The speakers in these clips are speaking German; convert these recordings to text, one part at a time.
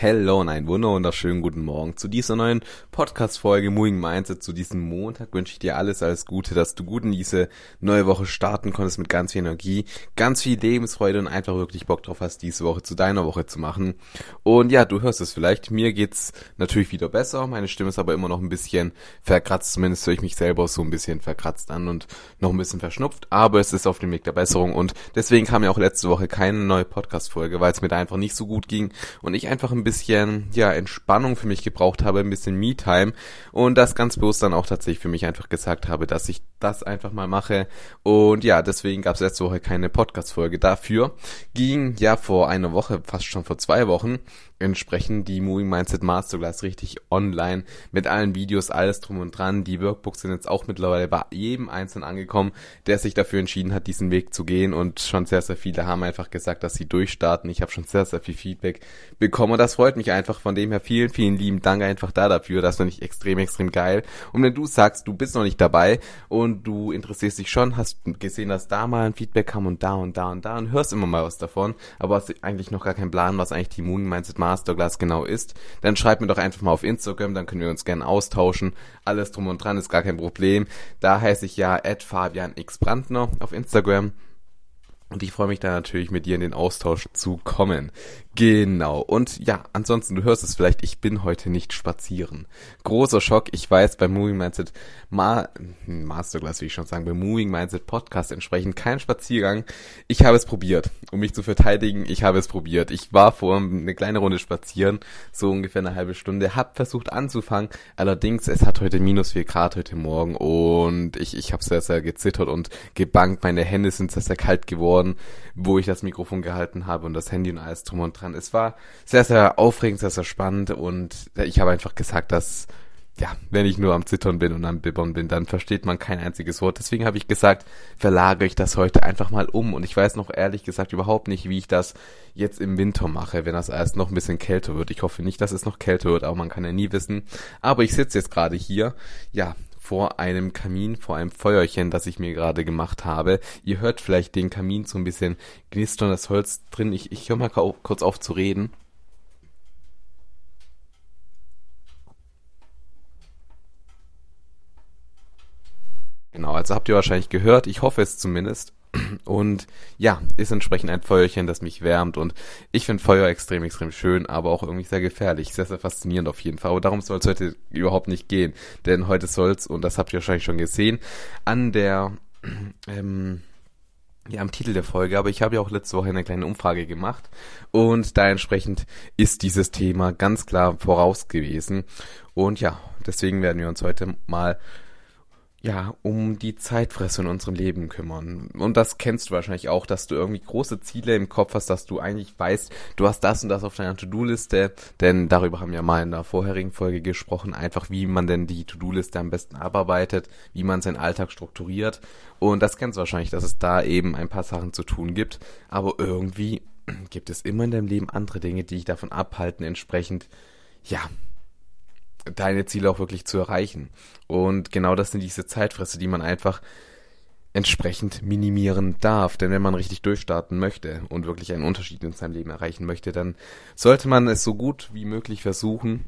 Hello und einen wunderschönen guten Morgen zu dieser neuen Podcast-Folge Moving Mindset. Zu diesem Montag wünsche ich dir alles, alles Gute, dass du gut in diese neue Woche starten konntest mit ganz viel Energie, ganz viel Lebensfreude und einfach wirklich Bock drauf hast, diese Woche zu deiner Woche zu machen. Und ja, du hörst es vielleicht, mir geht's natürlich wieder besser, meine Stimme ist aber immer noch ein bisschen verkratzt, zumindest höre ich mich selber so ein bisschen verkratzt an und noch ein bisschen verschnupft, aber es ist auf dem Weg der Besserung und deswegen kam ja auch letzte Woche keine neue Podcast-Folge, weil es mir da einfach nicht so gut ging und ich einfach ein bisschen, ja, Entspannung für mich gebraucht habe, ein bisschen Me-Time und das ganz bewusst dann auch tatsächlich für mich einfach gesagt habe, dass ich das einfach mal mache und ja, deswegen gab es letzte Woche keine Podcast-Folge. Dafür ging ja vor einer Woche, fast schon vor zwei Wochen, entsprechend die Moving Mindset Masterclass richtig online mit allen Videos, alles drum und dran. Die Workbooks sind jetzt auch mittlerweile bei jedem Einzelnen angekommen, der sich dafür entschieden hat, diesen Weg zu gehen und schon sehr, sehr viele haben einfach gesagt, dass sie durchstarten. Ich habe schon sehr, sehr viel Feedback bekommen und das freut mich einfach. Von dem her vielen, vielen lieben Dank einfach da dafür. Das finde ich extrem, extrem geil. Und wenn du sagst, du bist noch nicht dabei und du interessierst dich schon, hast gesehen, dass da mal ein Feedback kam und da und da und da und hörst immer mal was davon, aber hast eigentlich noch gar keinen Plan, was eigentlich die Moving Mindset Masterclass genau ist, dann schreibt mir doch einfach mal auf Instagram, dann können wir uns gerne austauschen. Alles drum und dran ist gar kein Problem. Da heiße ich ja Fabian X Brandner auf Instagram. Und ich freue mich da natürlich mit dir in den Austausch zu kommen. Genau. Und ja, ansonsten, du hörst es vielleicht, ich bin heute nicht spazieren. Großer Schock. Ich weiß, beim Moving Mindset Ma Masterclass, wie ich schon sagen, beim Moving Mindset Podcast entsprechend kein Spaziergang. Ich habe es probiert. Um mich zu verteidigen, ich habe es probiert. Ich war vor eine kleine Runde spazieren, so ungefähr eine halbe Stunde, hab versucht anzufangen. Allerdings, es hat heute minus vier Grad heute Morgen und ich, ich habe sehr, sehr gezittert und gebankt. Meine Hände sind sehr, sehr kalt geworden, wo ich das Mikrofon gehalten habe und das Handy und alles drum und dran dran. Es war sehr, sehr aufregend, sehr, sehr spannend und ich habe einfach gesagt, dass ja, wenn ich nur am Zittern bin und am Bibbern bin, dann versteht man kein einziges Wort. Deswegen habe ich gesagt, verlagere ich das heute einfach mal um. Und ich weiß noch ehrlich gesagt überhaupt nicht, wie ich das jetzt im Winter mache, wenn das erst noch ein bisschen kälter wird. Ich hoffe nicht, dass es noch kälter wird, aber man kann ja nie wissen. Aber ich sitze jetzt gerade hier, ja, vor einem Kamin, vor einem Feuerchen, das ich mir gerade gemacht habe. Ihr hört vielleicht den Kamin so ein bisschen knistern, das Holz drin. Ich, ich höre mal kurz auf zu reden. Genau, also habt ihr wahrscheinlich gehört. Ich hoffe es zumindest. Und ja, ist entsprechend ein Feuerchen, das mich wärmt. Und ich finde Feuer extrem, extrem schön, aber auch irgendwie sehr gefährlich. Sehr, sehr faszinierend auf jeden Fall. Aber darum soll es heute überhaupt nicht gehen. Denn heute soll es, und das habt ihr wahrscheinlich schon gesehen, an der, ähm, ja, am Titel der Folge, aber ich habe ja auch letzte Woche eine kleine Umfrage gemacht und da entsprechend ist dieses Thema ganz klar voraus gewesen. Und ja, deswegen werden wir uns heute mal ja, um die Zeitfresse in unserem Leben kümmern. Und das kennst du wahrscheinlich auch, dass du irgendwie große Ziele im Kopf hast, dass du eigentlich weißt, du hast das und das auf deiner To-Do-Liste, denn darüber haben wir mal in der vorherigen Folge gesprochen, einfach wie man denn die To-Do-Liste am besten abarbeitet, wie man seinen Alltag strukturiert. Und das kennst du wahrscheinlich, dass es da eben ein paar Sachen zu tun gibt, aber irgendwie gibt es immer in deinem Leben andere Dinge, die dich davon abhalten, entsprechend, ja, deine Ziele auch wirklich zu erreichen. Und genau das sind diese Zeitfresse, die man einfach entsprechend minimieren darf. Denn wenn man richtig durchstarten möchte und wirklich einen Unterschied in seinem Leben erreichen möchte, dann sollte man es so gut wie möglich versuchen,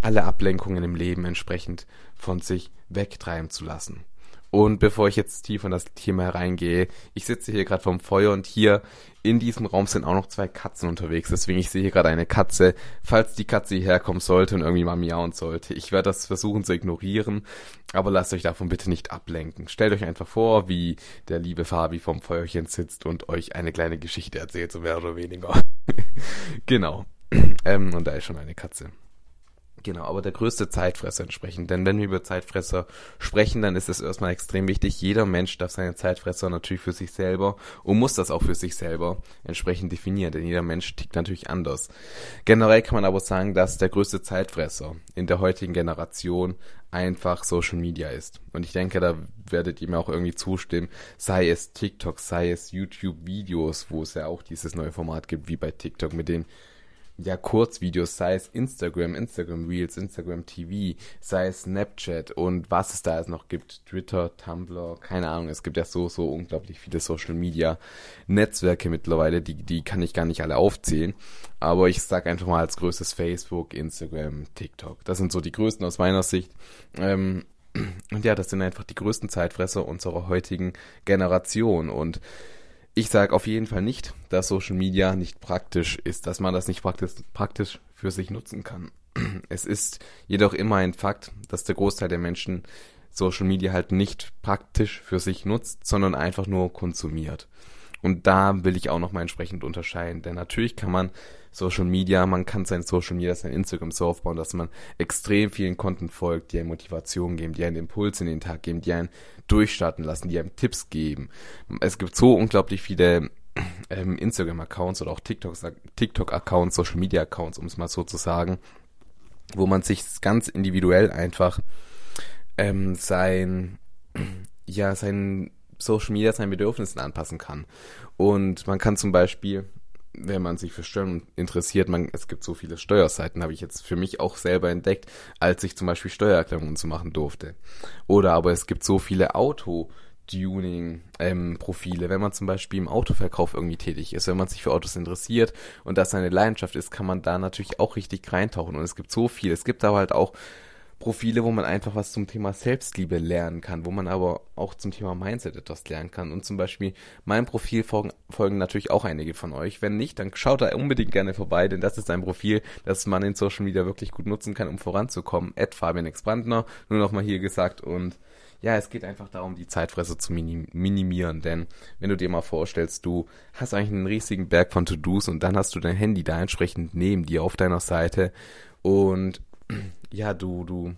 alle Ablenkungen im Leben entsprechend von sich wegtreiben zu lassen. Und bevor ich jetzt tief in das Thema hereingehe, ich sitze hier gerade vom Feuer und hier in diesem Raum sind auch noch zwei Katzen unterwegs. Deswegen, ich sehe hier gerade eine Katze. Falls die Katze hierher kommen sollte und irgendwie mal miauen sollte, ich werde das versuchen zu ignorieren. Aber lasst euch davon bitte nicht ablenken. Stellt euch einfach vor, wie der liebe Fabi vom Feuerchen sitzt und euch eine kleine Geschichte erzählt, so mehr oder weniger. genau. ähm, und da ist schon eine Katze. Genau, aber der größte Zeitfresser entsprechend. Denn wenn wir über Zeitfresser sprechen, dann ist es erstmal extrem wichtig. Jeder Mensch darf seine Zeitfresser natürlich für sich selber und muss das auch für sich selber entsprechend definieren, denn jeder Mensch tickt natürlich anders. Generell kann man aber sagen, dass der größte Zeitfresser in der heutigen Generation einfach Social Media ist. Und ich denke, da werdet ihr mir auch irgendwie zustimmen, sei es TikTok, sei es YouTube-Videos, wo es ja auch dieses neue Format gibt, wie bei TikTok mit den ja, Kurzvideos, sei es Instagram, Instagram Reels, Instagram TV, sei es Snapchat und was es da jetzt noch gibt, Twitter, Tumblr, keine Ahnung, es gibt ja so, so unglaublich viele Social Media Netzwerke mittlerweile, die, die kann ich gar nicht alle aufzählen, aber ich sag einfach mal als größtes Facebook, Instagram, TikTok, das sind so die größten aus meiner Sicht, ähm, und ja, das sind einfach die größten Zeitfresser unserer heutigen Generation und ich sage auf jeden Fall nicht, dass Social Media nicht praktisch ist, dass man das nicht praktisch, praktisch für sich nutzen kann. Es ist jedoch immer ein Fakt, dass der Großteil der Menschen Social Media halt nicht praktisch für sich nutzt, sondern einfach nur konsumiert. Und da will ich auch nochmal entsprechend unterscheiden. Denn natürlich kann man Social Media, man kann sein Social Media, sein Instagram so aufbauen, dass man extrem vielen Content folgt, die einen Motivation geben, die einen Impuls in den Tag geben, die einen durchstarten lassen, die einem Tipps geben. Es gibt so unglaublich viele ähm, Instagram-Accounts oder auch TikTok-Accounts, Social Media-Accounts, um es mal so zu sagen, wo man sich ganz individuell einfach ähm, sein, ja, sein Social Media seinen Bedürfnissen anpassen kann. Und man kann zum Beispiel, wenn man sich für Steuern interessiert, man, es gibt so viele Steuerseiten, habe ich jetzt für mich auch selber entdeckt, als ich zum Beispiel Steuererklärungen zu machen durfte. Oder aber es gibt so viele Auto- Tuning-Profile, ähm, wenn man zum Beispiel im Autoverkauf irgendwie tätig ist, wenn man sich für Autos interessiert und das seine Leidenschaft ist, kann man da natürlich auch richtig reintauchen. Und es gibt so viel. Es gibt aber halt auch Profile, wo man einfach was zum Thema Selbstliebe lernen kann, wo man aber auch zum Thema Mindset etwas lernen kann. Und zum Beispiel mein Profil folgen, folgen natürlich auch einige von euch. Wenn nicht, dann schaut da unbedingt gerne vorbei, denn das ist ein Profil, das man in Social Media wirklich gut nutzen kann, um voranzukommen. Ed Fabian Exbrandner, nur nochmal hier gesagt und ja, es geht einfach darum, die Zeitfresse zu minim minimieren, denn wenn du dir mal vorstellst, du hast eigentlich einen riesigen Berg von To-Dos und dann hast du dein Handy da entsprechend neben dir auf deiner Seite und ja, du, du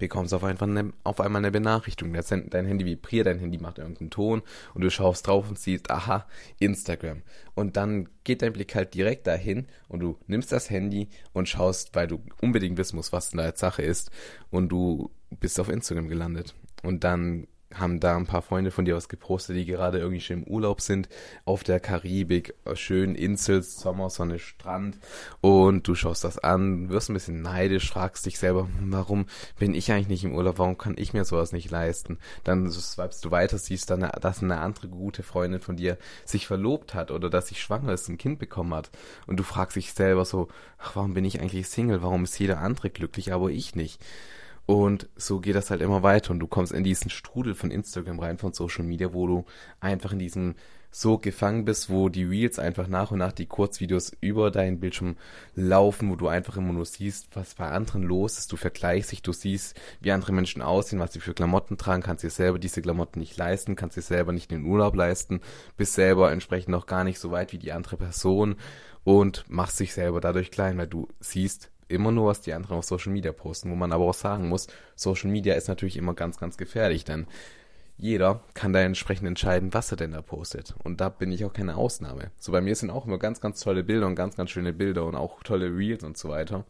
bekommst auf, einfach eine, auf einmal eine Benachrichtigung. Dein Handy vibriert, dein Handy macht irgendeinen Ton und du schaust drauf und siehst, aha, Instagram. Und dann geht dein Blick halt direkt dahin und du nimmst das Handy und schaust, weil du unbedingt wissen musst, was da jetzt Sache ist und du bist auf Instagram gelandet. Und dann haben da ein paar Freunde von dir was gepostet, die gerade irgendwie schon im Urlaub sind, auf der Karibik, schön Insel, Sommersonne, Strand und du schaust das an, wirst ein bisschen neidisch, fragst dich selber, warum bin ich eigentlich nicht im Urlaub, warum kann ich mir sowas nicht leisten? Dann swipest du weiter, siehst dann, dass eine andere gute Freundin von dir sich verlobt hat oder dass sie schwanger ist, ein Kind bekommen hat und du fragst dich selber so, ach, warum bin ich eigentlich Single, warum ist jeder andere glücklich, aber ich nicht? Und so geht das halt immer weiter und du kommst in diesen Strudel von Instagram rein, von Social Media, wo du einfach in diesem so gefangen bist, wo die Reels einfach nach und nach die Kurzvideos über deinen Bildschirm laufen, wo du einfach immer nur siehst, was bei anderen los ist. Du vergleichst dich, du siehst, wie andere Menschen aussehen, was sie für Klamotten tragen, kannst dir selber diese Klamotten nicht leisten, kannst dir selber nicht den Urlaub leisten, bist selber entsprechend noch gar nicht so weit wie die andere Person und machst dich selber dadurch klein, weil du siehst, immer nur, was die anderen auf Social Media posten, wo man aber auch sagen muss, Social Media ist natürlich immer ganz, ganz gefährlich, denn jeder kann da entsprechend entscheiden, was er denn da postet. Und da bin ich auch keine Ausnahme. So bei mir sind auch immer ganz, ganz tolle Bilder und ganz, ganz schöne Bilder und auch tolle Reels und so weiter.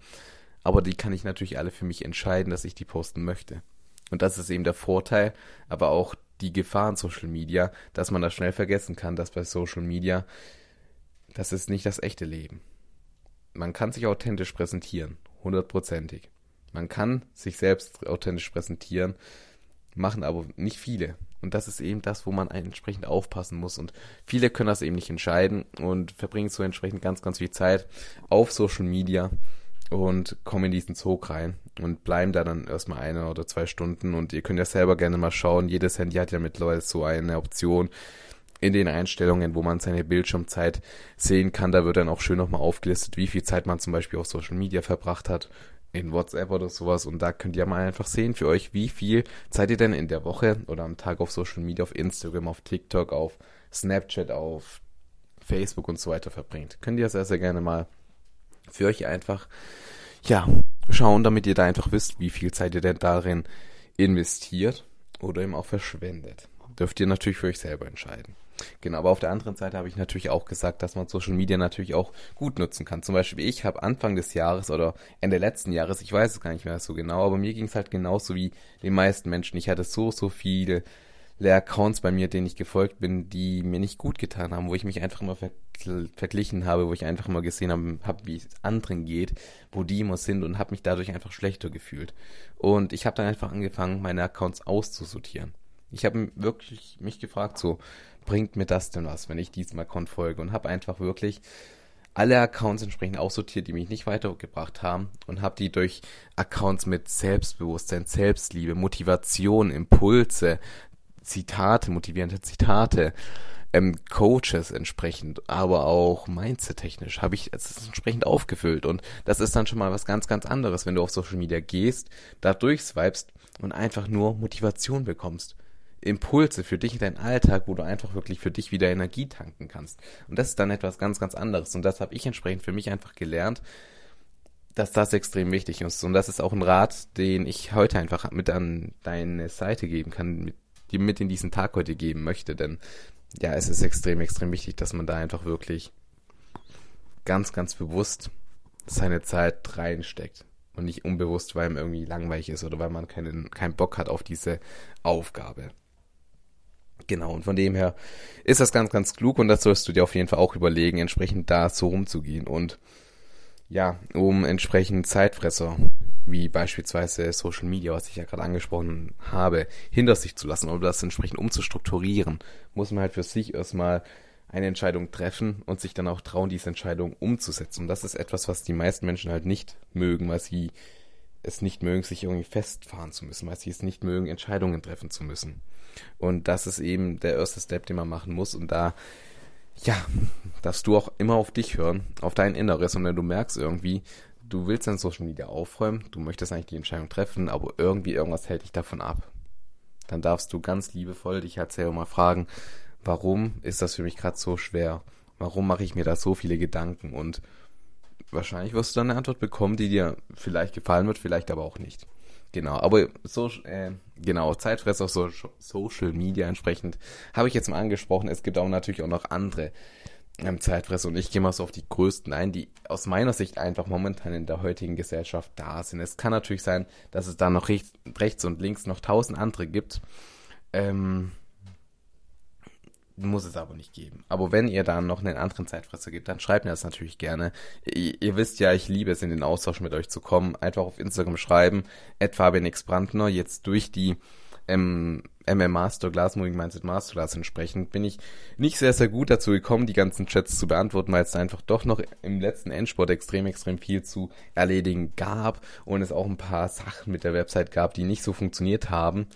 Aber die kann ich natürlich alle für mich entscheiden, dass ich die posten möchte. Und das ist eben der Vorteil, aber auch die Gefahr in Social Media, dass man das schnell vergessen kann, dass bei Social Media, das ist nicht das echte Leben man kann sich authentisch präsentieren, hundertprozentig. Man kann sich selbst authentisch präsentieren, machen aber nicht viele. Und das ist eben das, wo man entsprechend aufpassen muss. Und viele können das eben nicht entscheiden und verbringen so entsprechend ganz, ganz viel Zeit auf Social Media und kommen in diesen Zug rein und bleiben da dann erstmal eine oder zwei Stunden. Und ihr könnt ja selber gerne mal schauen. Jedes Handy hat ja mittlerweile so eine Option, in den Einstellungen, wo man seine Bildschirmzeit sehen kann. Da wird dann auch schön nochmal aufgelistet, wie viel Zeit man zum Beispiel auf Social Media verbracht hat, in WhatsApp oder sowas. Und da könnt ihr mal einfach sehen für euch, wie viel Zeit ihr denn in der Woche oder am Tag auf Social Media, auf Instagram, auf TikTok, auf Snapchat, auf Facebook und so weiter verbringt. Könnt ihr sehr, sehr gerne mal für euch einfach ja, schauen, damit ihr da einfach wisst, wie viel Zeit ihr denn darin investiert oder eben auch verschwendet. Dürft ihr natürlich für euch selber entscheiden. Genau, aber auf der anderen Seite habe ich natürlich auch gesagt, dass man Social Media natürlich auch gut nutzen kann. Zum Beispiel ich habe Anfang des Jahres oder Ende letzten Jahres, ich weiß es gar nicht mehr so genau, aber mir ging es halt genauso wie den meisten Menschen. Ich hatte so, so viele Accounts bei mir, denen ich gefolgt bin, die mir nicht gut getan haben, wo ich mich einfach immer ver verglichen habe, wo ich einfach immer gesehen habe, hab, wie es anderen geht, wo die immer sind und habe mich dadurch einfach schlechter gefühlt. Und ich habe dann einfach angefangen, meine Accounts auszusortieren. Ich habe wirklich mich gefragt, so, bringt mir das denn was, wenn ich diesem Account folge? Und habe einfach wirklich alle Accounts entsprechend aussortiert, die mich nicht weitergebracht haben und habe die durch Accounts mit Selbstbewusstsein, Selbstliebe, Motivation, Impulse, Zitate, motivierende Zitate, ähm, Coaches entsprechend, aber auch Mindset-technisch habe ich es entsprechend aufgefüllt und das ist dann schon mal was ganz, ganz anderes, wenn du auf Social Media gehst, da durchswipest und einfach nur Motivation bekommst. Impulse für dich in deinen Alltag, wo du einfach wirklich für dich wieder Energie tanken kannst. Und das ist dann etwas ganz, ganz anderes. Und das habe ich entsprechend für mich einfach gelernt, dass das extrem wichtig ist. Und das ist auch ein Rat, den ich heute einfach mit an deine Seite geben kann, mit, die mit in diesen Tag heute geben möchte. Denn ja, es ist extrem, extrem wichtig, dass man da einfach wirklich ganz, ganz bewusst seine Zeit reinsteckt und nicht unbewusst, weil man irgendwie langweilig ist oder weil man keinen, keinen Bock hat auf diese Aufgabe. Genau, und von dem her ist das ganz, ganz klug und das sollst du dir auf jeden Fall auch überlegen, entsprechend da so rumzugehen und ja, um entsprechend Zeitfresser, wie beispielsweise Social Media, was ich ja gerade angesprochen habe, hinter sich zu lassen oder das entsprechend umzustrukturieren, muss man halt für sich erstmal eine Entscheidung treffen und sich dann auch trauen, diese Entscheidung umzusetzen. Und das ist etwas, was die meisten Menschen halt nicht mögen, weil sie es nicht mögen, sich irgendwie festfahren zu müssen, weil sie es nicht mögen, Entscheidungen treffen zu müssen. Und das ist eben der erste Step, den man machen muss. Und da, ja, darfst du auch immer auf dich hören, auf dein Inneres. Und wenn du merkst irgendwie, du willst dein Social Media aufräumen, du möchtest eigentlich die Entscheidung treffen, aber irgendwie irgendwas hält dich davon ab, dann darfst du ganz liebevoll dich halt selber mal fragen, warum ist das für mich gerade so schwer? Warum mache ich mir da so viele Gedanken? Und wahrscheinlich wirst du dann eine Antwort bekommen, die dir vielleicht gefallen wird, vielleicht aber auch nicht. Genau, aber so, äh, genau, Zeitfresser auf so, Social Media entsprechend habe ich jetzt mal angesprochen. Es gibt auch natürlich auch noch andere ähm, Zeitfresser und ich gehe mal so auf die größten ein, die aus meiner Sicht einfach momentan in der heutigen Gesellschaft da sind. Es kann natürlich sein, dass es da noch rechts, rechts und links noch tausend andere gibt. Ähm, muss es aber nicht geben. Aber wenn ihr da noch einen anderen Zeitfresser gibt, dann schreibt mir das natürlich gerne. Ihr, ihr, wisst ja, ich liebe es, in den Austausch mit euch zu kommen. Einfach auf Instagram schreiben, etwa Benix Brandner. Jetzt durch die ähm, MM Masterclass, Moving Mindset Masterclass entsprechend, bin ich nicht sehr, sehr gut dazu gekommen, die ganzen Chats zu beantworten, weil es einfach doch noch im letzten Endsport extrem, extrem viel zu erledigen gab und es auch ein paar Sachen mit der Website gab, die nicht so funktioniert haben.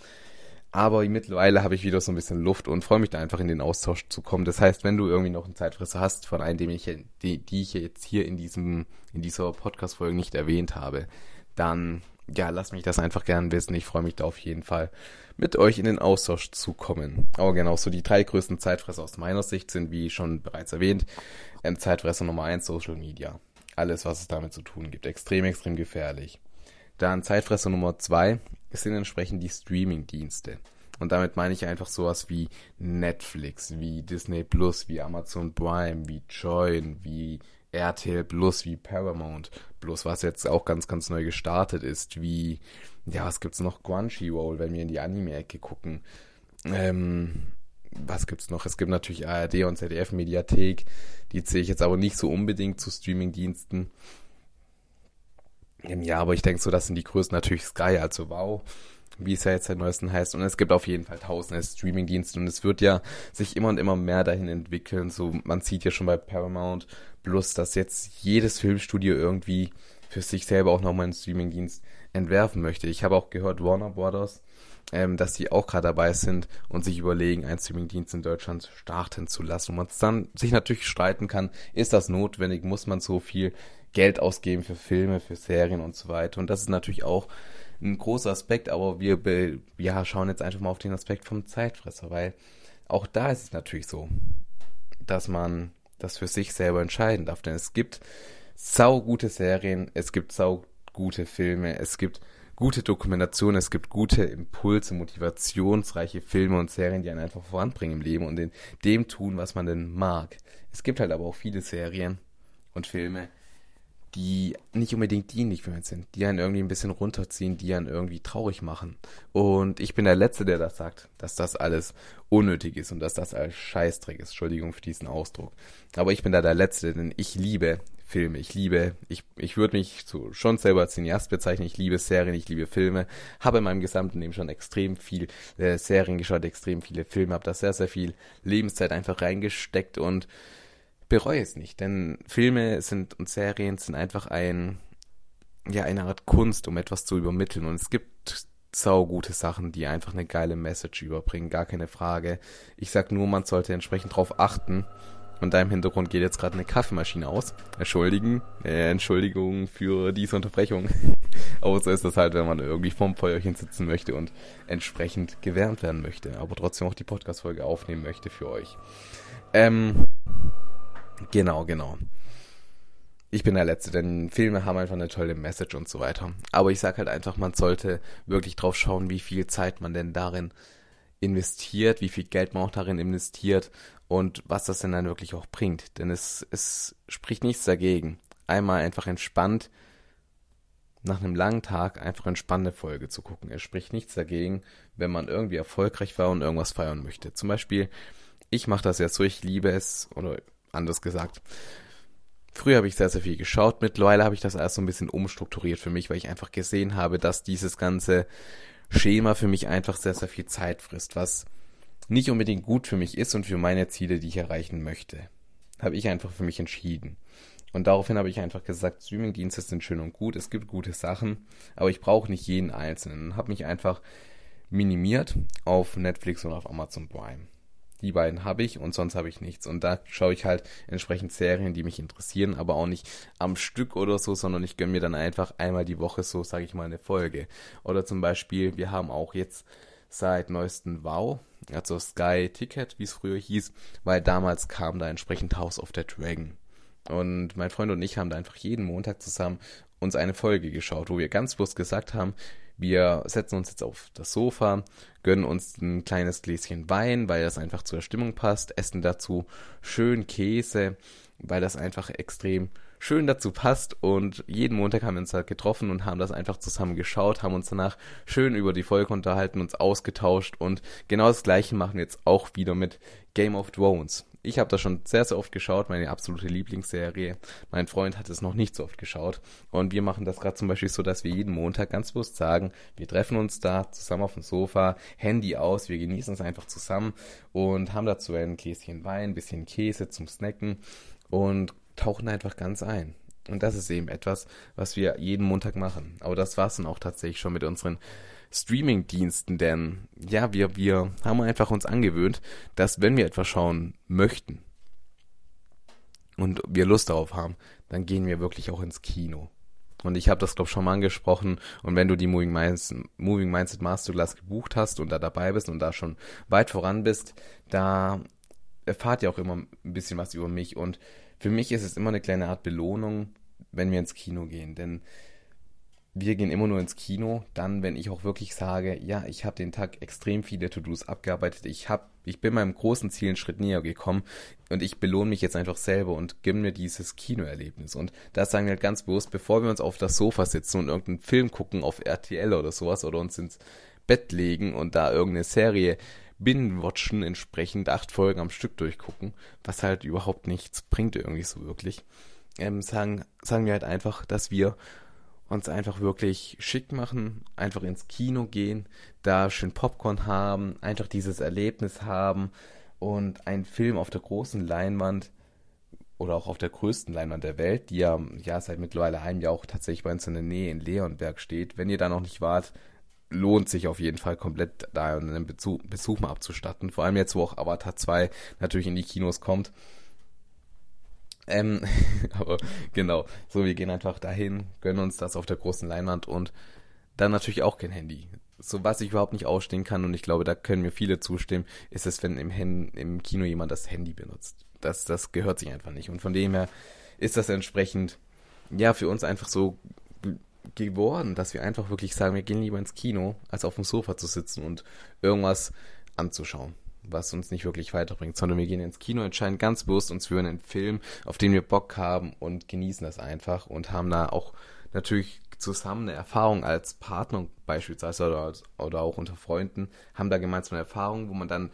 Aber mittlerweile habe ich wieder so ein bisschen Luft und freue mich da einfach in den Austausch zu kommen. Das heißt, wenn du irgendwie noch einen Zeitfresser hast von einem, dem ich, die, die ich jetzt hier in diesem, in dieser Podcast-Folge nicht erwähnt habe, dann, ja, lass mich das einfach gerne wissen. Ich freue mich da auf jeden Fall, mit euch in den Austausch zu kommen. Aber genau, so die drei größten Zeitfresser aus meiner Sicht sind, wie schon bereits erwähnt, Zeitfresser Nummer eins Social Media. Alles, was es damit zu tun gibt. Extrem, extrem gefährlich. Dann Zeitfresser Nummer zwei sind entsprechend die Streaming-Dienste. Und damit meine ich einfach sowas wie Netflix, wie Disney Plus, wie Amazon Prime, wie Join, wie RTL Plus, wie Paramount Plus, was jetzt auch ganz, ganz neu gestartet ist, wie, ja, was gibt's noch? Crunchyroll, wenn wir in die Anime-Ecke gucken. Ähm, was gibt's noch? Es gibt natürlich ARD und ZDF Mediathek, die zähle ich jetzt aber nicht so unbedingt zu Streaming-Diensten. Ja, aber ich denke so, das sind die größten natürlich Sky, also wow, wie es ja jetzt seit neuesten heißt. Und es gibt auf jeden Fall tausende Streaming-Dienste und es wird ja sich immer und immer mehr dahin entwickeln. So, man sieht ja schon bei Paramount Plus, dass jetzt jedes Filmstudio irgendwie für sich selber auch nochmal einen Streaming-Dienst entwerfen möchte. Ich habe auch gehört, Warner Brothers, ähm, dass die auch gerade dabei sind und sich überlegen, einen Streaming-Dienst in Deutschland starten zu lassen. Und man dann sich natürlich streiten kann, ist das notwendig, muss man so viel Geld ausgeben für Filme, für Serien und so weiter. Und das ist natürlich auch ein großer Aspekt, aber wir ja, schauen jetzt einfach mal auf den Aspekt vom Zeitfresser, weil auch da ist es natürlich so, dass man das für sich selber entscheiden darf. Denn es gibt sau gute Serien, es gibt sau gute Filme, es gibt gute Dokumentationen, es gibt gute Impulse, motivationsreiche Filme und Serien, die einen einfach voranbringen im Leben und in dem tun, was man denn mag. Es gibt halt aber auch viele Serien und Filme, die nicht unbedingt dienlich sind, die einen irgendwie ein bisschen runterziehen, die einen irgendwie traurig machen. Und ich bin der Letzte, der das sagt, dass das alles unnötig ist und dass das alles Scheißdreck ist. Entschuldigung für diesen Ausdruck. Aber ich bin da der Letzte, denn ich liebe Filme. Ich liebe, ich, ich würde mich so schon selber als Cineast bezeichnen. Ich liebe Serien, ich liebe Filme. Habe in meinem gesamten Leben schon extrem viel äh, Serien geschaut, extrem viele Filme, habe da sehr, sehr viel Lebenszeit einfach reingesteckt und bereue es nicht, denn Filme sind und Serien sind einfach ein, ja, eine Art Kunst, um etwas zu übermitteln. Und es gibt saugute Sachen, die einfach eine geile Message überbringen, gar keine Frage. Ich sag nur, man sollte entsprechend darauf achten. Und da im Hintergrund geht jetzt gerade eine Kaffeemaschine aus. Entschuldigen, äh, Entschuldigung für diese Unterbrechung. Aber so ist das halt, wenn man irgendwie vorm Feuerchen sitzen möchte und entsprechend gewärmt werden möchte, aber trotzdem auch die Podcast-Folge aufnehmen möchte für euch. Ähm, Genau, genau. Ich bin der Letzte, denn Filme haben einfach eine tolle Message und so weiter. Aber ich sag halt einfach, man sollte wirklich drauf schauen, wie viel Zeit man denn darin investiert, wie viel Geld man auch darin investiert und was das denn dann wirklich auch bringt. Denn es, es spricht nichts dagegen. Einmal einfach entspannt nach einem langen Tag einfach entspannte Folge zu gucken. Es spricht nichts dagegen, wenn man irgendwie erfolgreich war und irgendwas feiern möchte. Zum Beispiel, ich mache das jetzt so, ich liebe es, oder anders gesagt. Früher habe ich sehr, sehr viel geschaut. Mittlerweile habe ich das alles so ein bisschen umstrukturiert für mich, weil ich einfach gesehen habe, dass dieses ganze Schema für mich einfach sehr, sehr viel Zeit frisst, was nicht unbedingt gut für mich ist und für meine Ziele, die ich erreichen möchte. Habe ich einfach für mich entschieden. Und daraufhin habe ich einfach gesagt, Streamingdienste sind schön und gut, es gibt gute Sachen, aber ich brauche nicht jeden einzelnen. Habe mich einfach minimiert auf Netflix und auf Amazon Prime. Die beiden habe ich und sonst habe ich nichts. Und da schaue ich halt entsprechend Serien, die mich interessieren, aber auch nicht am Stück oder so, sondern ich gönne mir dann einfach einmal die Woche so, sage ich mal, eine Folge. Oder zum Beispiel, wir haben auch jetzt seit neuesten Wow, also Sky Ticket, wie es früher hieß, weil damals kam da entsprechend House of the Dragon. Und mein Freund und ich haben da einfach jeden Montag zusammen uns eine Folge geschaut, wo wir ganz bewusst gesagt haben, wir setzen uns jetzt auf das Sofa, gönnen uns ein kleines Gläschen Wein, weil das einfach zur Stimmung passt, essen dazu schön Käse, weil das einfach extrem schön dazu passt und jeden Montag haben wir uns halt getroffen und haben das einfach zusammen geschaut, haben uns danach schön über die Folge unterhalten, uns ausgetauscht und genau das gleiche machen wir jetzt auch wieder mit Game of Thrones. Ich habe das schon sehr, sehr oft geschaut, meine absolute Lieblingsserie. Mein Freund hat es noch nicht so oft geschaut. Und wir machen das gerade zum Beispiel so, dass wir jeden Montag ganz bewusst sagen, wir treffen uns da zusammen auf dem Sofa, Handy aus, wir genießen es einfach zusammen und haben dazu ein Gläschen Wein, ein bisschen Käse zum Snacken und tauchen einfach ganz ein. Und das ist eben etwas, was wir jeden Montag machen. Aber das war es dann auch tatsächlich schon mit unseren Streaming-Diensten, denn ja, wir, wir haben einfach uns angewöhnt, dass wenn wir etwas schauen möchten und wir Lust darauf haben, dann gehen wir wirklich auch ins Kino. Und ich habe das, glaube ich, schon mal angesprochen. Und wenn du die Moving, Minds, Moving Mindset Masterclass gebucht hast und da dabei bist und da schon weit voran bist, da erfahrt ihr auch immer ein bisschen was über mich. Und für mich ist es immer eine kleine Art Belohnung, wenn wir ins Kino gehen. Denn wir gehen immer nur ins Kino, dann, wenn ich auch wirklich sage, ja, ich habe den Tag extrem viele To-Dos abgearbeitet, ich hab, ich bin meinem großen Ziel einen Schritt näher gekommen und ich belohne mich jetzt einfach selber und gebe mir dieses Kinoerlebnis. Und das sagen wir halt ganz bewusst, bevor wir uns auf das Sofa sitzen und irgendeinen Film gucken auf RTL oder sowas oder uns ins Bett legen und da irgendeine Serie binge-watchen, entsprechend acht Folgen am Stück durchgucken, was halt überhaupt nichts bringt irgendwie so wirklich. Ähm, sagen, sagen wir halt einfach, dass wir uns einfach wirklich schick machen, einfach ins Kino gehen, da schön Popcorn haben, einfach dieses Erlebnis haben und einen Film auf der großen Leinwand oder auch auf der größten Leinwand der Welt, die ja, ja seit mittlerweile einem Jahr auch tatsächlich bei uns in der Nähe in Leonberg steht. Wenn ihr da noch nicht wart, lohnt sich auf jeden Fall komplett da einen Besuch, Besuch mal abzustatten. Vor allem jetzt, wo auch Avatar 2 natürlich in die Kinos kommt. Ähm, aber genau, so, wir gehen einfach dahin, gönnen uns das auf der großen Leinwand und dann natürlich auch kein Handy. So, was ich überhaupt nicht ausstehen kann, und ich glaube, da können mir viele zustimmen, ist es, wenn im, Hen im Kino jemand das Handy benutzt. Das, das gehört sich einfach nicht. Und von dem her ist das entsprechend, ja, für uns einfach so geworden, dass wir einfach wirklich sagen, wir gehen lieber ins Kino, als auf dem Sofa zu sitzen und irgendwas anzuschauen, was uns nicht wirklich weiterbringt, sondern wir gehen ins Kino, entscheiden ganz bewusst uns für einen Film, auf den wir Bock haben und genießen das einfach und haben da auch natürlich zusammen eine Erfahrung als Partner beispielsweise oder, oder auch unter Freunden, haben da gemeinsam eine Erfahrung, wo man dann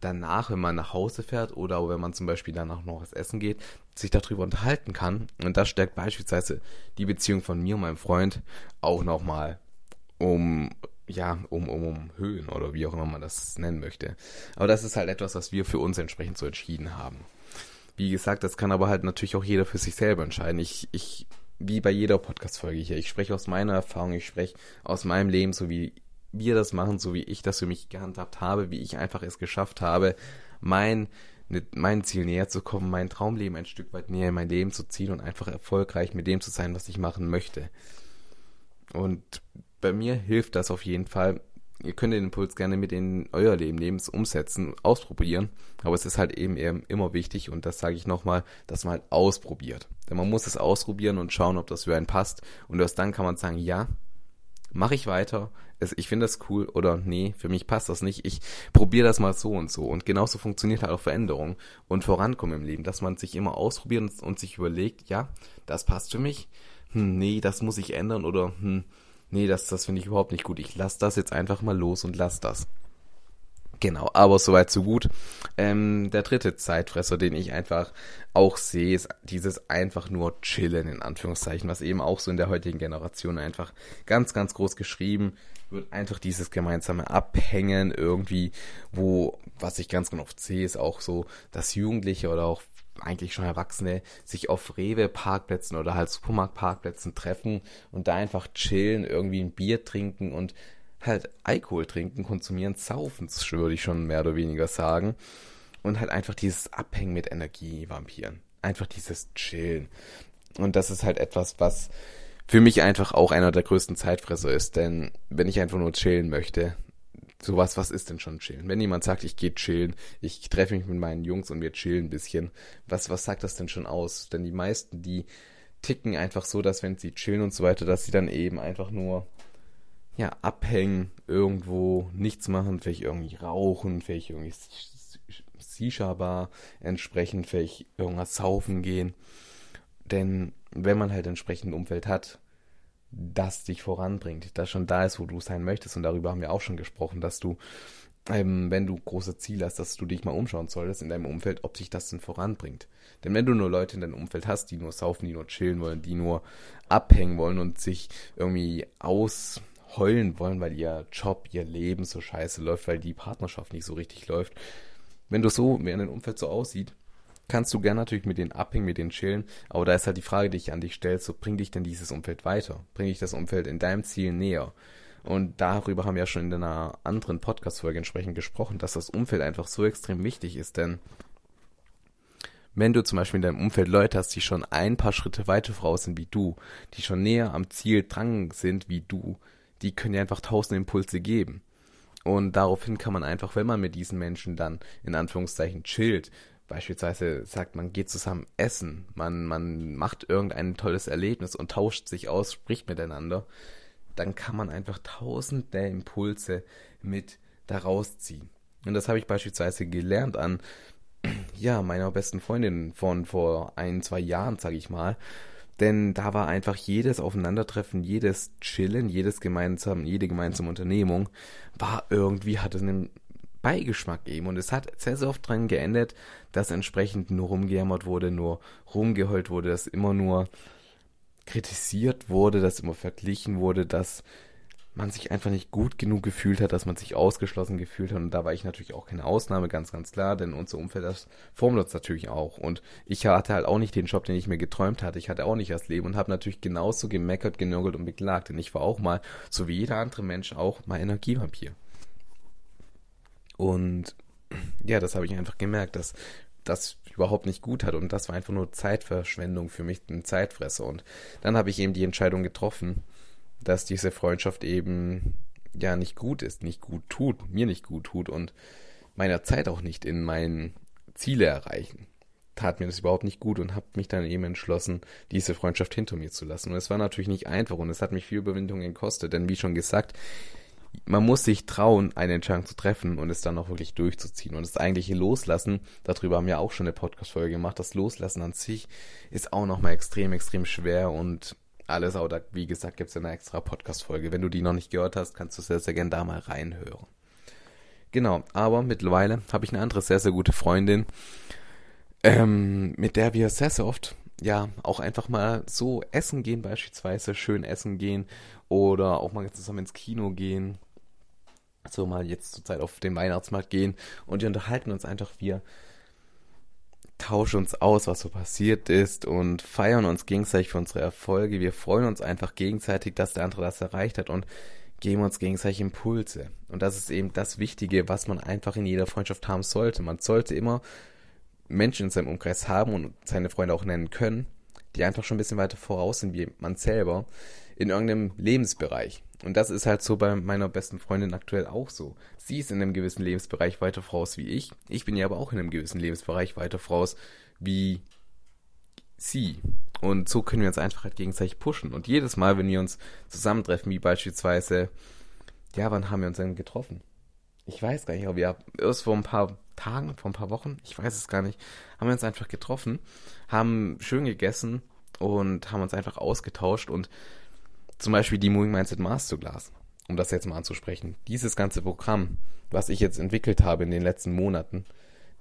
danach, wenn man nach Hause fährt oder wenn man zum Beispiel danach noch was essen geht, sich darüber unterhalten kann. Und das stärkt beispielsweise die Beziehung von mir und meinem Freund auch nochmal um, ja, um, um, um Höhen oder wie auch immer man das nennen möchte. Aber das ist halt etwas, was wir für uns entsprechend so entschieden haben. Wie gesagt, das kann aber halt natürlich auch jeder für sich selber entscheiden. Ich, ich, wie bei jeder Podcast-Folge hier, ich spreche aus meiner Erfahrung, ich spreche aus meinem Leben, so wie wir das machen, so wie ich das für mich gehandhabt habe, wie ich einfach es geschafft habe, mein, ne, mein Ziel näher zu kommen, mein Traumleben ein Stück weit näher in mein Leben zu ziehen und einfach erfolgreich mit dem zu sein, was ich machen möchte. Und bei mir hilft das auf jeden Fall. Ihr könnt den Impuls gerne mit in euer Leben nehmen, es umsetzen, ausprobieren. Aber es ist halt eben immer wichtig, und das sage ich nochmal, dass man halt ausprobiert. Denn man muss es ausprobieren und schauen, ob das für einen passt. Und erst dann kann man sagen, ja, mache ich weiter, ich finde das cool oder nee, für mich passt das nicht, ich probiere das mal so und so. Und genauso funktioniert halt auch Veränderung und Vorankommen im Leben, dass man sich immer ausprobiert und, und sich überlegt, ja, das passt für mich, hm, nee, das muss ich ändern oder hm, nee, das, das finde ich überhaupt nicht gut. Ich lasse das jetzt einfach mal los und lass das. Genau, aber soweit so gut. Ähm, der dritte Zeitfresser, den ich einfach auch sehe, ist dieses einfach nur chillen, in Anführungszeichen, was eben auch so in der heutigen Generation einfach ganz, ganz groß geschrieben wird. Einfach dieses gemeinsame Abhängen irgendwie, wo, was ich ganz genau oft sehe, ist auch so, dass Jugendliche oder auch eigentlich schon Erwachsene sich auf Rewe-Parkplätzen oder halt Supermarkt-Parkplätzen treffen und da einfach chillen, irgendwie ein Bier trinken und halt Alkohol trinken, konsumieren, saufen, würde ich schon mehr oder weniger sagen. Und halt einfach dieses Abhängen mit Energievampiren. Einfach dieses Chillen. Und das ist halt etwas, was für mich einfach auch einer der größten Zeitfresser ist. Denn wenn ich einfach nur chillen möchte, sowas, was ist denn schon chillen? Wenn jemand sagt, ich gehe chillen, ich treffe mich mit meinen Jungs und wir chillen ein bisschen, was, was sagt das denn schon aus? Denn die meisten, die ticken einfach so, dass wenn sie chillen und so weiter, dass sie dann eben einfach nur ja, abhängen, irgendwo nichts machen, vielleicht irgendwie rauchen, vielleicht irgendwie Shisha-Bar entsprechend, vielleicht irgendwas saufen gehen. Denn wenn man halt entsprechend ein Umfeld hat, das dich voranbringt, das schon da ist, wo du sein möchtest, und darüber haben wir auch schon gesprochen, dass du, ähm, wenn du große Ziele hast, dass du dich mal umschauen solltest in deinem Umfeld, ob dich das denn voranbringt. Denn wenn du nur Leute in deinem Umfeld hast, die nur saufen, die nur chillen wollen, die nur abhängen wollen und sich irgendwie aus heulen wollen, weil ihr Job, ihr Leben so scheiße läuft, weil die Partnerschaft nicht so richtig läuft. Wenn du so, wenn dein Umfeld so aussieht, kannst du gerne natürlich mit denen abhängen, mit denen chillen, aber da ist halt die Frage, die ich an dich stelle, so bringt dich denn dieses Umfeld weiter? Bringt dich das Umfeld in deinem Ziel näher? Und darüber haben wir ja schon in einer anderen Podcast-Folge entsprechend gesprochen, dass das Umfeld einfach so extrem wichtig ist, denn wenn du zum Beispiel in deinem Umfeld Leute hast, die schon ein paar Schritte weiter voraus sind wie du, die schon näher am Ziel dran sind wie du, die können dir einfach tausend Impulse geben. Und daraufhin kann man einfach, wenn man mit diesen Menschen dann in Anführungszeichen chillt, beispielsweise sagt, man geht zusammen essen, man, man macht irgendein tolles Erlebnis und tauscht sich aus, spricht miteinander, dann kann man einfach tausend der Impulse mit daraus ziehen. Und das habe ich beispielsweise gelernt an, ja, meiner besten Freundin von vor ein, zwei Jahren, sage ich mal, denn da war einfach jedes Aufeinandertreffen, jedes Chillen, jedes gemeinsam, jede gemeinsame Unternehmung war irgendwie, hatte einen Beigeschmack eben. Und es hat sehr, sehr oft dran geendet, dass entsprechend nur rumgejammert wurde, nur rumgeheult wurde, dass immer nur kritisiert wurde, dass immer verglichen wurde, dass man sich einfach nicht gut genug gefühlt hat, dass man sich ausgeschlossen gefühlt hat. Und da war ich natürlich auch keine Ausnahme, ganz, ganz klar, denn unser Umfeld, das formelt uns natürlich auch. Und ich hatte halt auch nicht den Job, den ich mir geträumt hatte. Ich hatte auch nicht das Leben und habe natürlich genauso gemeckert, genörgelt und beklagt. Denn ich war auch mal, so wie jeder andere Mensch, auch mal Energievampir. Und ja, das habe ich einfach gemerkt, dass das überhaupt nicht gut hat. Und das war einfach nur Zeitverschwendung für mich, ein Zeitfresser. Und dann habe ich eben die Entscheidung getroffen, dass diese Freundschaft eben ja nicht gut ist, nicht gut tut, mir nicht gut tut und meiner Zeit auch nicht in meinen Ziele erreichen. tat mir das überhaupt nicht gut und habe mich dann eben entschlossen, diese Freundschaft hinter mir zu lassen. Und es war natürlich nicht einfach und es hat mich viel Überwindung gekostet, denn wie schon gesagt, man muss sich trauen, eine Entscheidung zu treffen und es dann auch wirklich durchzuziehen. Und das eigentliche Loslassen, darüber haben wir auch schon eine Podcast-Folge gemacht, das Loslassen an sich ist auch nochmal extrem, extrem schwer und alles, auch da, wie gesagt, gibt es eine extra Podcast-Folge. Wenn du die noch nicht gehört hast, kannst du sehr, sehr gerne da mal reinhören. Genau, aber mittlerweile habe ich eine andere sehr, sehr gute Freundin, ähm, mit der wir sehr, sehr oft ja auch einfach mal so essen gehen, beispielsweise schön essen gehen oder auch mal zusammen ins Kino gehen. So mal jetzt zur Zeit auf den Weihnachtsmarkt gehen und wir unterhalten uns einfach, wir tauschen uns aus, was so passiert ist und feiern uns gegenseitig für unsere Erfolge. Wir freuen uns einfach gegenseitig, dass der andere das erreicht hat und geben uns gegenseitig Impulse. Und das ist eben das Wichtige, was man einfach in jeder Freundschaft haben sollte. Man sollte immer Menschen in seinem Umkreis haben und seine Freunde auch nennen können, die einfach schon ein bisschen weiter voraus sind wie man selber in irgendeinem Lebensbereich. Und das ist halt so bei meiner besten Freundin aktuell auch so. Sie ist in einem gewissen Lebensbereich weiter voraus wie ich. Ich bin ja aber auch in einem gewissen Lebensbereich weiter voraus wie sie. Und so können wir uns einfach halt gegenseitig pushen. Und jedes Mal, wenn wir uns zusammentreffen, wie beispielsweise, ja, wann haben wir uns denn getroffen? Ich weiß gar nicht, aber wir erst vor ein paar Tagen, vor ein paar Wochen, ich weiß es gar nicht, haben wir uns einfach getroffen, haben schön gegessen und haben uns einfach ausgetauscht und zum Beispiel die Moving Mindset Masterclass, um das jetzt mal anzusprechen. Dieses ganze Programm, was ich jetzt entwickelt habe in den letzten Monaten,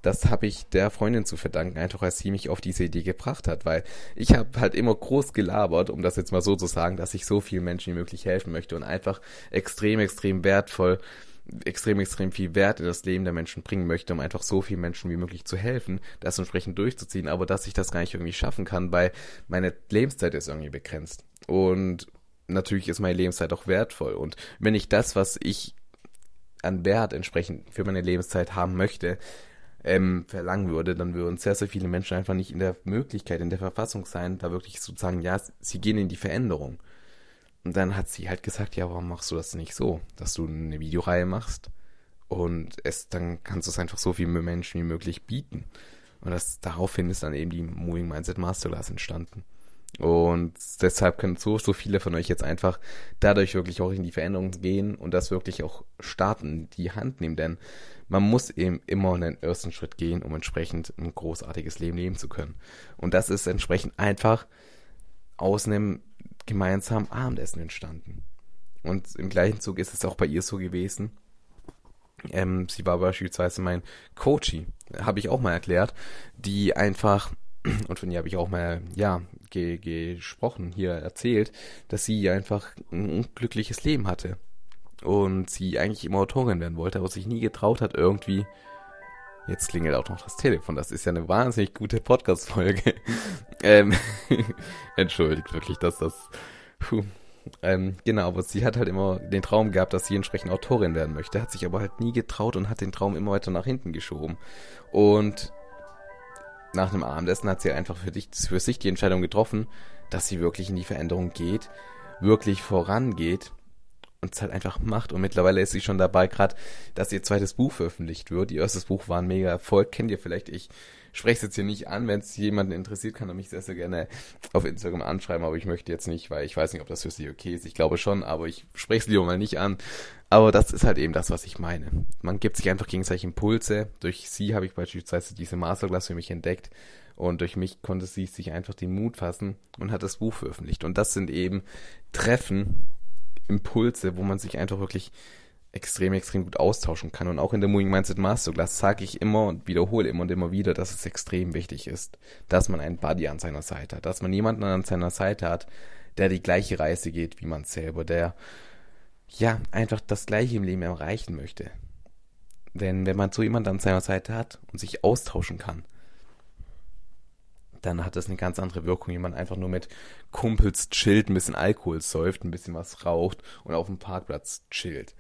das habe ich der Freundin zu verdanken, einfach als sie mich auf diese Idee gebracht hat, weil ich habe halt immer groß gelabert, um das jetzt mal so zu sagen, dass ich so vielen Menschen wie möglich helfen möchte und einfach extrem, extrem wertvoll extrem, extrem viel Wert in das Leben der Menschen bringen möchte, um einfach so vielen Menschen wie möglich zu helfen, das entsprechend durchzuziehen, aber dass ich das gar nicht irgendwie schaffen kann, weil meine Lebenszeit ist irgendwie begrenzt. Und natürlich ist meine Lebenszeit auch wertvoll. Und wenn ich das, was ich an Wert entsprechend für meine Lebenszeit haben möchte, ähm, verlangen würde, dann würden sehr, sehr viele Menschen einfach nicht in der Möglichkeit, in der Verfassung sein, da wirklich sozusagen, ja, sie gehen in die Veränderung. Und dann hat sie halt gesagt, ja, warum machst du das nicht so, dass du eine Videoreihe machst und es dann kannst du es einfach so vielen Menschen wie möglich bieten. Und das daraufhin ist dann eben die Moving Mindset Masterclass entstanden. Und deshalb können so, so viele von euch jetzt einfach dadurch wirklich auch in die Veränderung gehen und das wirklich auch starten, die Hand nehmen, denn man muss eben immer einen ersten Schritt gehen, um entsprechend ein großartiges Leben leben zu können. Und das ist entsprechend einfach aus einem gemeinsamen Abendessen entstanden. Und im gleichen Zug ist es auch bei ihr so gewesen. Ähm, sie war beispielsweise mein Coachie, habe ich auch mal erklärt, die einfach, und von ihr habe ich auch mal, ja, ge gesprochen, hier erzählt, dass sie einfach ein unglückliches Leben hatte. Und sie eigentlich immer Autorin werden wollte, aber sich nie getraut hat, irgendwie Jetzt klingelt auch noch das Telefon. Das ist ja eine wahnsinnig gute Podcast-Folge. ähm, entschuldigt wirklich, dass das. Puh. Ähm, genau, aber sie hat halt immer den Traum gehabt, dass sie entsprechend Autorin werden möchte, hat sich aber halt nie getraut und hat den Traum immer weiter nach hinten geschoben. Und nach einem Abendessen hat sie einfach für, dich, für sich die Entscheidung getroffen, dass sie wirklich in die Veränderung geht, wirklich vorangeht und es halt einfach macht. Und mittlerweile ist sie schon dabei, gerade, dass ihr zweites Buch veröffentlicht wird. Ihr erstes Buch war ein mega Erfolg. Kennt ihr vielleicht? Ich spreche es jetzt hier nicht an. Wenn es jemanden interessiert, kann er mich sehr, sehr gerne auf Instagram anschreiben. Aber ich möchte jetzt nicht, weil ich weiß nicht, ob das für sie okay ist. Ich glaube schon, aber ich spreche es lieber mal nicht an. Aber das ist halt eben das, was ich meine. Man gibt sich einfach gegenseitig Impulse. Durch sie habe ich beispielsweise diese Masterclass für mich entdeckt. Und durch mich konnte sie sich einfach den Mut fassen und hat das Buch veröffentlicht. Und das sind eben Treffen, Impulse, wo man sich einfach wirklich extrem, extrem gut austauschen kann. Und auch in der Moving Mindset Masterclass sage ich immer und wiederhole immer und immer wieder, dass es extrem wichtig ist, dass man einen Buddy an seiner Seite hat, dass man jemanden an seiner Seite hat, der die gleiche Reise geht wie man selber, der ja einfach das gleiche im Leben erreichen möchte. Denn wenn man so jemanden an seiner Seite hat und sich austauschen kann, dann hat das eine ganz andere Wirkung, wie man einfach nur mit Kumpels chillt, ein bisschen Alkohol säuft, ein bisschen was raucht und auf dem Parkplatz chillt.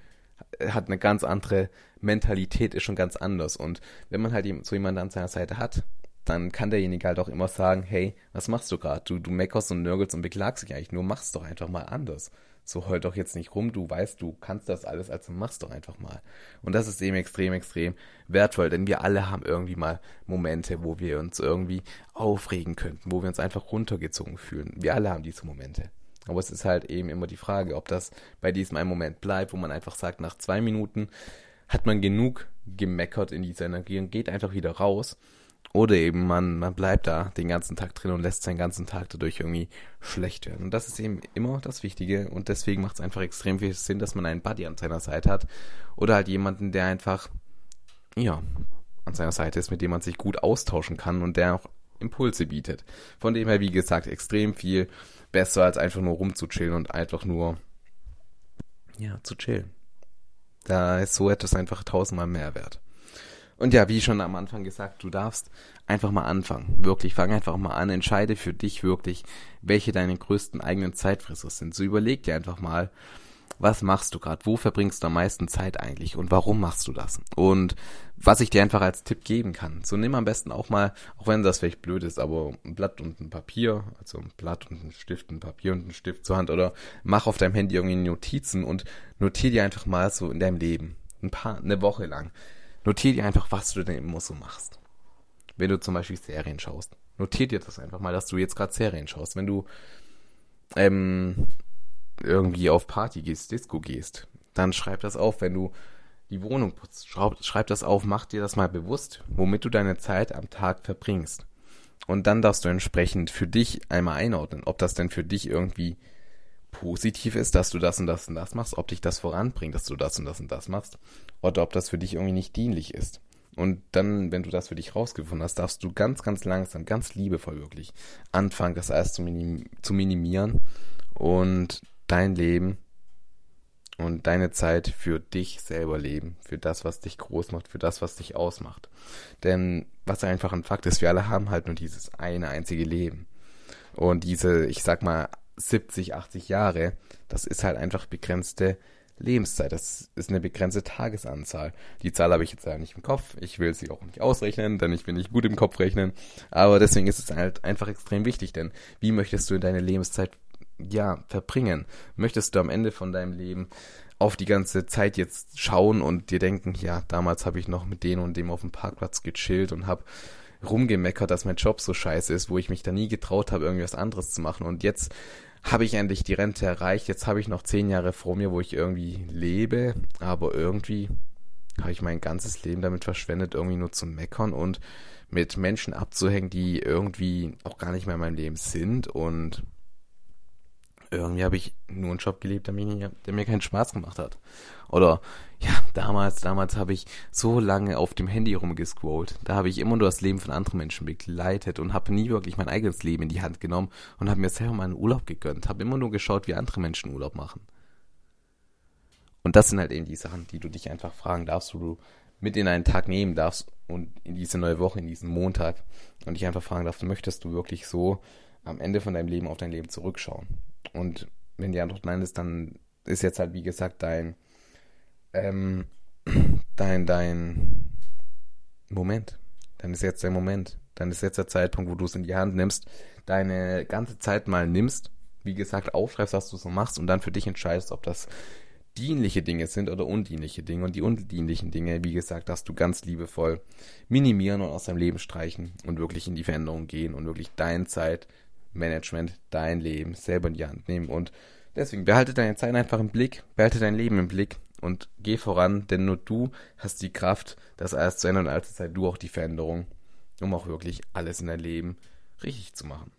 Hat eine ganz andere Mentalität, ist schon ganz anders. Und wenn man halt so jemanden an seiner Seite hat, dann kann derjenige halt auch immer sagen, hey, was machst du gerade? Du, du meckerst und nörgelst und beklagst dich eigentlich nur, mach's doch einfach mal anders. So heul doch jetzt nicht rum, du weißt, du kannst das alles, also mach's doch einfach mal. Und das ist eben extrem, extrem wertvoll, denn wir alle haben irgendwie mal Momente, wo wir uns irgendwie aufregen könnten, wo wir uns einfach runtergezogen fühlen. Wir alle haben diese Momente. Aber es ist halt eben immer die Frage, ob das bei diesem einen Moment bleibt, wo man einfach sagt, nach zwei Minuten hat man genug gemeckert in dieser Energie und geht einfach wieder raus oder eben man, man bleibt da den ganzen Tag drin und lässt seinen ganzen Tag dadurch irgendwie schlecht werden. Und das ist eben immer das Wichtige und deswegen macht es einfach extrem viel Sinn, dass man einen Buddy an seiner Seite hat oder halt jemanden, der einfach, ja, an seiner Seite ist, mit dem man sich gut austauschen kann und der auch Impulse bietet. Von dem her, wie gesagt, extrem viel besser als einfach nur rumzuchillen und einfach nur, ja, zu chillen. Da ist so etwas einfach tausendmal mehr wert. Und ja, wie schon am Anfang gesagt, du darfst einfach mal anfangen. Wirklich, fang einfach mal an, entscheide für dich wirklich, welche deine größten eigenen Zeitfresser sind. So überleg dir einfach mal, was machst du gerade? Wo verbringst du am meisten Zeit eigentlich? Und warum machst du das? Und was ich dir einfach als Tipp geben kann. So nimm am besten auch mal, auch wenn das vielleicht blöd ist, aber ein Blatt und ein Papier, also ein Blatt und ein Stift, ein Papier und ein Stift zur Hand oder mach auf deinem Handy irgendwie Notizen und notier dir einfach mal so in deinem Leben. Ein paar, eine Woche lang notier dir einfach, was du denn immer so machst. Wenn du zum Beispiel Serien schaust, notier dir das einfach mal, dass du jetzt gerade Serien schaust. Wenn du ähm, irgendwie auf Party gehst, Disco gehst, dann schreib das auf. Wenn du die Wohnung putzt, schreib, schreib das auf, mach dir das mal bewusst, womit du deine Zeit am Tag verbringst. Und dann darfst du entsprechend für dich einmal einordnen, ob das denn für dich irgendwie positiv ist, dass du das und das und das machst, ob dich das voranbringt, dass du das und das und das machst, oder ob das für dich irgendwie nicht dienlich ist. Und dann, wenn du das für dich rausgefunden hast, darfst du ganz, ganz langsam, ganz liebevoll wirklich anfangen, das alles zu, minim zu minimieren und dein Leben und deine Zeit für dich selber leben, für das, was dich groß macht, für das, was dich ausmacht. Denn was einfach ein Fakt ist, wir alle haben halt nur dieses eine einzige Leben. Und diese, ich sag mal, 70, 80 Jahre, das ist halt einfach begrenzte Lebenszeit. Das ist eine begrenzte Tagesanzahl. Die Zahl habe ich jetzt ja nicht im Kopf. Ich will sie auch nicht ausrechnen, denn ich bin nicht gut im Kopf rechnen. Aber deswegen ist es halt einfach extrem wichtig, denn wie möchtest du deine Lebenszeit ja verbringen? Möchtest du am Ende von deinem Leben auf die ganze Zeit jetzt schauen und dir denken, ja, damals habe ich noch mit dem und dem auf dem Parkplatz gechillt und habe rumgemeckert, dass mein Job so scheiße ist, wo ich mich da nie getraut habe, irgendwas anderes zu machen. Und jetzt habe ich endlich die Rente erreicht. Jetzt habe ich noch zehn Jahre vor mir, wo ich irgendwie lebe, aber irgendwie habe ich mein ganzes Leben damit verschwendet, irgendwie nur zu meckern und mit Menschen abzuhängen, die irgendwie auch gar nicht mehr in meinem Leben sind und irgendwie habe ich nur einen Job gelebt, der mir, der mir keinen Spaß gemacht hat. Oder ja, damals, damals habe ich so lange auf dem Handy rumgescrollt. Da habe ich immer nur das Leben von anderen Menschen begleitet und habe nie wirklich mein eigenes Leben in die Hand genommen und habe mir selber mal einen Urlaub gegönnt. Habe immer nur geschaut, wie andere Menschen Urlaub machen. Und das sind halt eben die Sachen, die du dich einfach fragen darfst, wo du mit in einen Tag nehmen darfst und in diese neue Woche, in diesen Montag und dich einfach fragen darfst, möchtest du wirklich so am Ende von deinem Leben auf dein Leben zurückschauen? Und wenn die Antwort nein ist, dann ist jetzt halt, wie gesagt, dein, ähm, dein, dein Moment. Dann ist jetzt der Moment. Dann ist jetzt der Zeitpunkt, wo du es in die Hand nimmst, deine ganze Zeit mal nimmst, wie gesagt, aufschreibst, was du so machst und dann für dich entscheidest, ob das dienliche Dinge sind oder undienliche Dinge. Und die undienlichen Dinge, wie gesagt, darfst du ganz liebevoll minimieren und aus deinem Leben streichen und wirklich in die Veränderung gehen und wirklich deine Zeit Management dein Leben selber in die Hand nehmen. Und deswegen behalte deine Zeit einfach im Blick, behalte dein Leben im Blick und geh voran, denn nur du hast die Kraft, das alles zu ändern und allzeit du auch die Veränderung, um auch wirklich alles in dein Leben richtig zu machen.